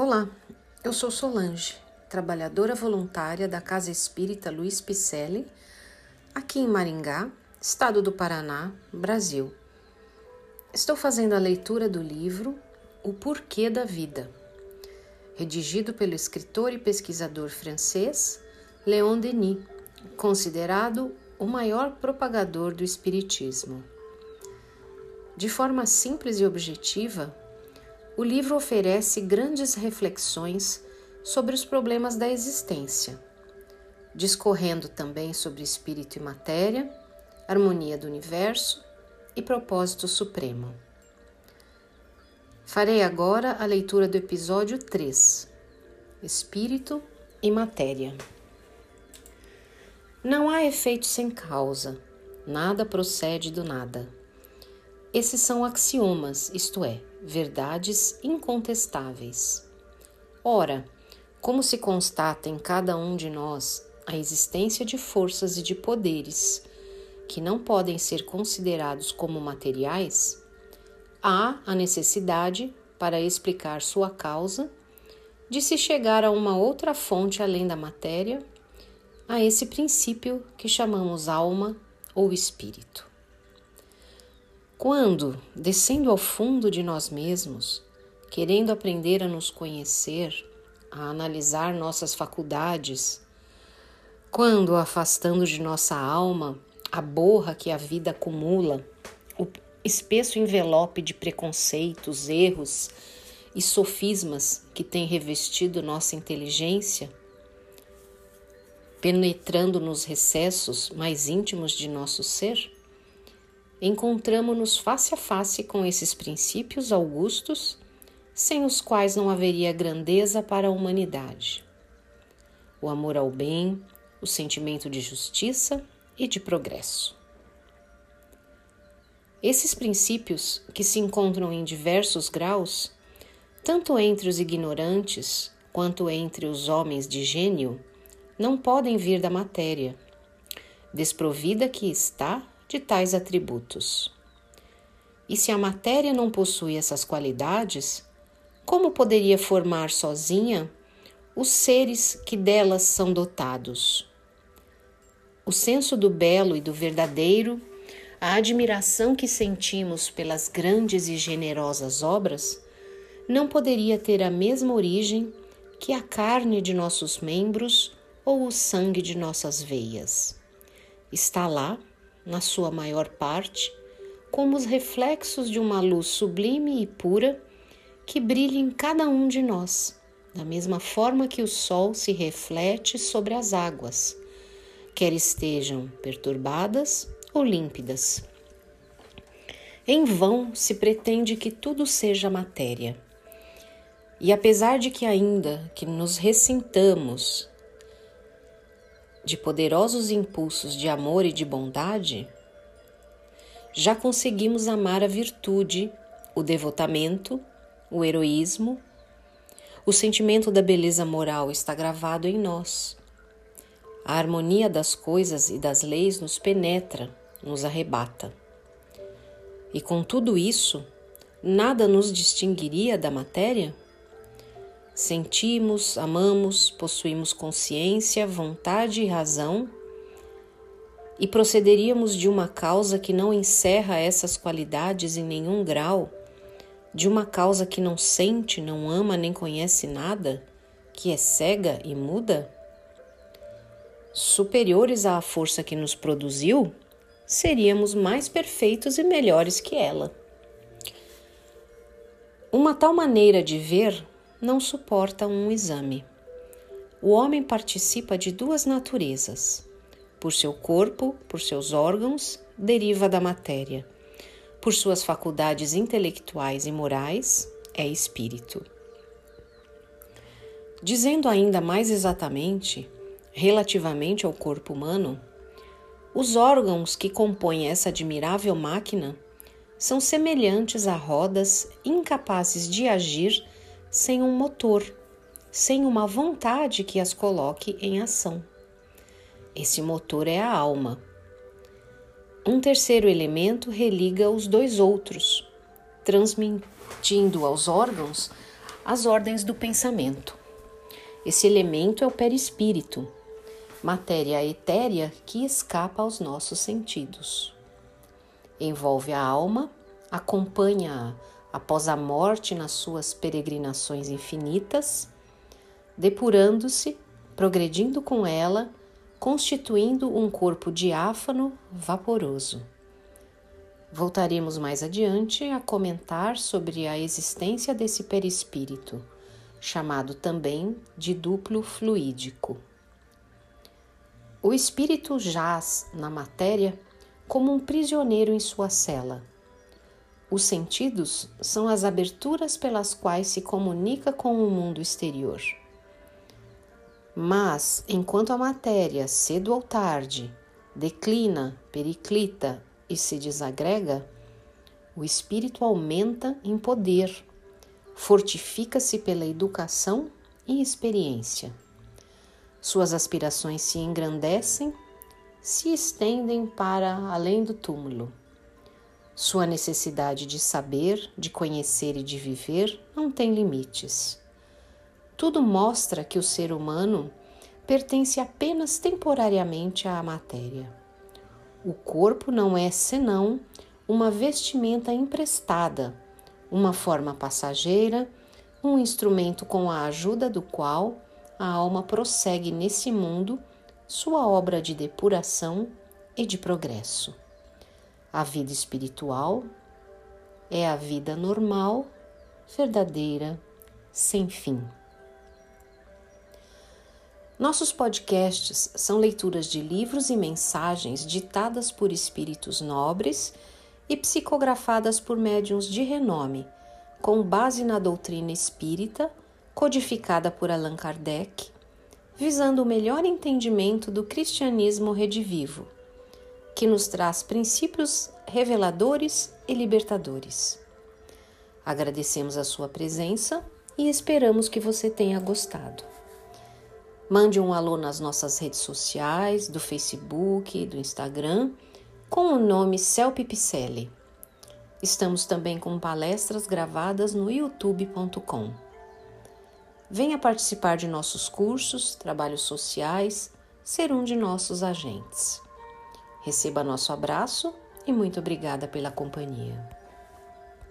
Olá, eu sou Solange, trabalhadora voluntária da Casa Espírita Luiz Picelli, aqui em Maringá, estado do Paraná, Brasil. Estou fazendo a leitura do livro O Porquê da Vida, redigido pelo escritor e pesquisador francês Léon Denis, considerado o maior propagador do Espiritismo. De forma simples e objetiva, o livro oferece grandes reflexões sobre os problemas da existência, discorrendo também sobre espírito e matéria, harmonia do universo e propósito supremo. Farei agora a leitura do episódio 3: Espírito e Matéria. Não há efeito sem causa, nada procede do nada. Esses são axiomas, isto é, verdades incontestáveis. Ora, como se constata em cada um de nós a existência de forças e de poderes que não podem ser considerados como materiais, há a necessidade, para explicar sua causa, de se chegar a uma outra fonte além da matéria, a esse princípio que chamamos alma ou espírito. Quando, descendo ao fundo de nós mesmos, querendo aprender a nos conhecer, a analisar nossas faculdades, quando, afastando de nossa alma a borra que a vida acumula, o espesso envelope de preconceitos, erros e sofismas que tem revestido nossa inteligência, penetrando nos recessos mais íntimos de nosso ser, encontramos-nos face a face com esses princípios augustos, sem os quais não haveria grandeza para a humanidade. O amor ao bem, o sentimento de justiça e de progresso. Esses princípios, que se encontram em diversos graus, tanto entre os ignorantes quanto entre os homens de gênio, não podem vir da matéria, desprovida que está de tais atributos. E se a matéria não possui essas qualidades, como poderia formar sozinha os seres que delas são dotados? O senso do belo e do verdadeiro, a admiração que sentimos pelas grandes e generosas obras, não poderia ter a mesma origem que a carne de nossos membros ou o sangue de nossas veias. Está lá na sua maior parte, como os reflexos de uma luz sublime e pura que brilha em cada um de nós, da mesma forma que o sol se reflete sobre as águas, quer estejam perturbadas ou límpidas. Em vão se pretende que tudo seja matéria. E apesar de que ainda que nos ressintamos de poderosos impulsos de amor e de bondade, já conseguimos amar a virtude, o devotamento, o heroísmo. O sentimento da beleza moral está gravado em nós. A harmonia das coisas e das leis nos penetra, nos arrebata. E com tudo isso, nada nos distinguiria da matéria? Sentimos, amamos, possuímos consciência, vontade e razão, e procederíamos de uma causa que não encerra essas qualidades em nenhum grau, de uma causa que não sente, não ama nem conhece nada, que é cega e muda? Superiores à força que nos produziu, seríamos mais perfeitos e melhores que ela. Uma tal maneira de ver não suporta um exame. O homem participa de duas naturezas. Por seu corpo, por seus órgãos, deriva da matéria. Por suas faculdades intelectuais e morais, é espírito. Dizendo ainda mais exatamente, relativamente ao corpo humano, os órgãos que compõem essa admirável máquina são semelhantes a rodas incapazes de agir sem um motor, sem uma vontade que as coloque em ação. Esse motor é a alma. Um terceiro elemento religa os dois outros, transmitindo aos órgãos as ordens do pensamento. Esse elemento é o perispírito, matéria etérea que escapa aos nossos sentidos. Envolve a alma, acompanha-a após a morte nas suas peregrinações infinitas, depurando-se, progredindo com ela, constituindo um corpo diáfano, vaporoso. Voltaremos mais adiante a comentar sobre a existência desse perispírito, chamado também de duplo fluídico. O espírito jaz na matéria como um prisioneiro em sua cela. Os sentidos são as aberturas pelas quais se comunica com o mundo exterior. Mas, enquanto a matéria, cedo ou tarde, declina, periclita e se desagrega, o espírito aumenta em poder, fortifica-se pela educação e experiência. Suas aspirações se engrandecem, se estendem para além do túmulo. Sua necessidade de saber, de conhecer e de viver não tem limites. Tudo mostra que o ser humano pertence apenas temporariamente à matéria. O corpo não é senão uma vestimenta emprestada, uma forma passageira, um instrumento com a ajuda do qual a alma prossegue nesse mundo sua obra de depuração e de progresso. A vida espiritual é a vida normal, verdadeira, sem fim. Nossos podcasts são leituras de livros e mensagens ditadas por espíritos nobres e psicografadas por médiuns de renome, com base na doutrina espírita, codificada por Allan Kardec, visando o melhor entendimento do cristianismo redivivo, que nos traz princípios reveladores e libertadores. Agradecemos a sua presença e esperamos que você tenha gostado. Mande um alô nas nossas redes sociais, do Facebook, do Instagram, com o nome Celpe Picelli. Estamos também com palestras gravadas no youtube.com. Venha participar de nossos cursos, trabalhos sociais, ser um de nossos agentes. Receba nosso abraço e muito obrigada pela companhia.